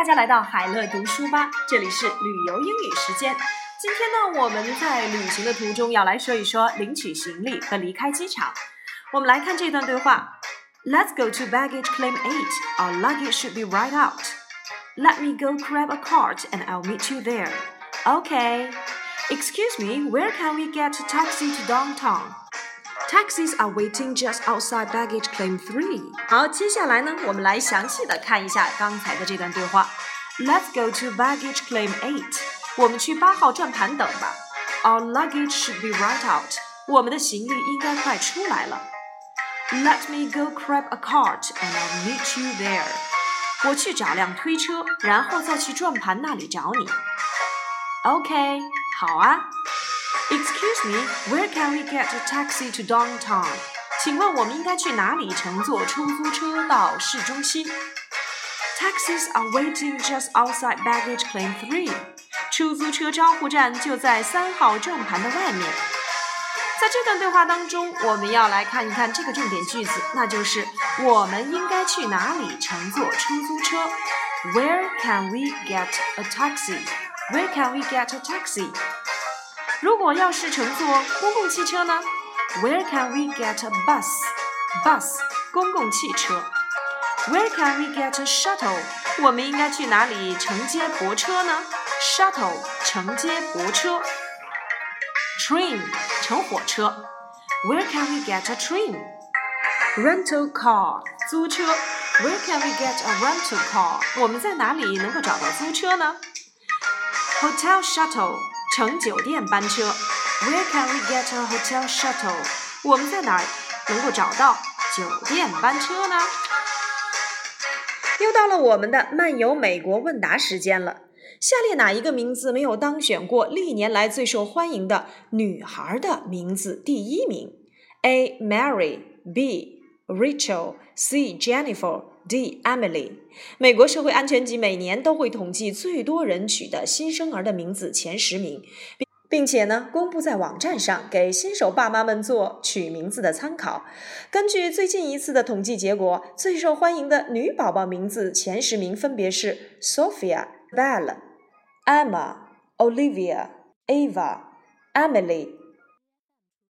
大家来到海乐读书吧，这里是旅游英语时间。今天呢，我们在旅行的途中要来说一说领取行李和离开机场。我们来看这段对话：Let's go to baggage claim eight. Our luggage should be right out. Let me go grab a cart and I'll meet you there. Okay. Excuse me, where can we get a taxi to downtown? Taxis are waiting just outside baggage claim three. 好，接下来呢，我们来详细的看一下刚才的这段对话。Let's go to baggage claim eight. 我们去八号转盘等吧。Our luggage should be right out. 我们的行李应该快出来了。Let me go grab a cart and I'll meet you there. 我去找辆推车，然后再去转盘那里找你。OK，好啊。 Excuse me, where can we get a taxi to downtown? 请问我们应该去哪里乘坐出租车到市中心？Taxis are waiting just outside baggage claim three. 出租车招呼站就在三号转盘的外面。在这段对话当中，我们要来看一看这个重点句子，那就是我们应该去哪里乘坐出租车？Where can we get a taxi? Where can we get a taxi? 如果要是乘坐公共汽车呢？Where can we get a bus? Bus 公共汽车。Where can we get a shuttle? 我们应该去哪里承接驳车呢？Shuttle 承接驳车。Train 乘火车。Where can we get a train? Rental car 租车。Where can we get a rental car? 我们在哪里能够找到租车呢？Hotel shuttle 乘酒店班车，Where can we get a hotel shuttle？我们在哪儿能够找到酒店班车呢？又到了我们的漫游美国问答时间了。下列哪一个名字没有当选过历年来最受欢迎的女孩的名字第一名？A. Mary B. Rachel C. Jennifer D. Emily。美国社会安全局每年都会统计最多人取的新生儿的名字前十名，并并且呢公布在网站上，给新手爸妈们做取名字的参考。根据最近一次的统计结果，最受欢迎的女宝宝名字前十名分别是 Sophia、Belle、Emma、Olivia、Ava、Emily、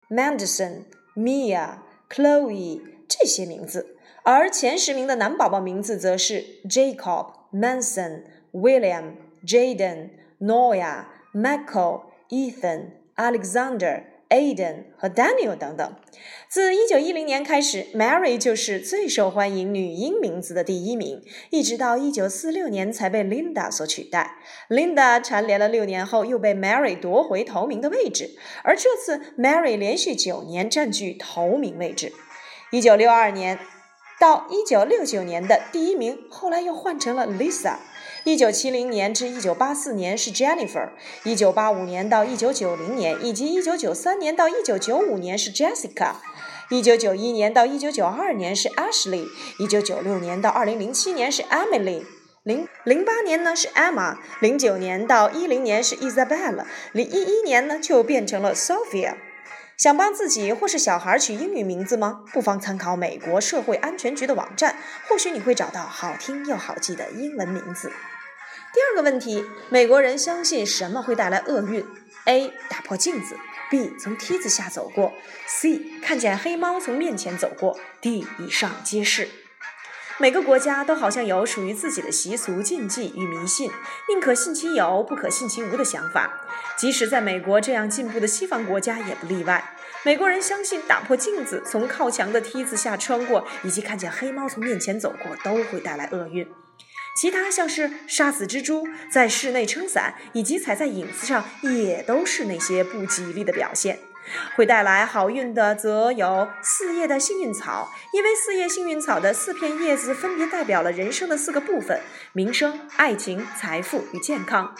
Mandison、Mia、Chloe 这些名字。而前十名的男宝宝名字则是 Jacob、Manson、William、Jaden、Noya、Michael、Ethan、Alexander、Aiden 和 Daniel 等等。自1910年开始，Mary 就是最受欢迎女婴名字的第一名，一直到1946年才被 Linda 所取代。Linda 蝉联了六年后，又被 Mary 夺回头名的位置，而这次 Mary 连续九年占据头名位置。1962年。到一九六九年的第一名，后来又换成了 Lisa。一九七零年至一九八四年是 Jennifer。一九八五年到一九九零年以及一九九三年到一九九五年是 Jessica。一九九一年到一九九二年是 Ashley。一九九六年到二零零七年是 Emily。零零八年呢是 Emma。零九年到一零年是 Isabella。零一一年呢就变成了 Sophia。想帮自己或是小孩取英语名字吗？不妨参考美国社会安全局的网站，或许你会找到好听又好记的英文名字。第二个问题：美国人相信什么会带来厄运？A. 打破镜子；B. 从梯子下走过；C. 看见黑猫从面前走过；D. 以上皆是。每个国家都好像有属于自己的习俗、禁忌与迷信，宁可信其有，不可信其无的想法。即使在美国这样进步的西方国家也不例外。美国人相信打破镜子、从靠墙的梯子下穿过，以及看见黑猫从面前走过，都会带来厄运。其他像是杀死蜘蛛、在室内撑伞以及踩在影子上，也都是那些不吉利的表现。会带来好运的，则有四叶的幸运草，因为四叶幸运草的四片叶子分别代表了人生的四个部分：名声、爱情、财富与健康。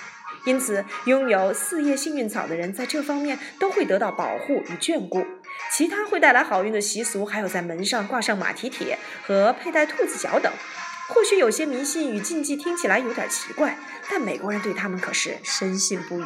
因此，拥有四叶幸运草的人在这方面都会得到保护与眷顾。其他会带来好运的习俗，还有在门上挂上马蹄铁和佩戴兔子脚等。或许有些迷信与禁忌听起来有点奇怪，但美国人对他们可是深信不疑。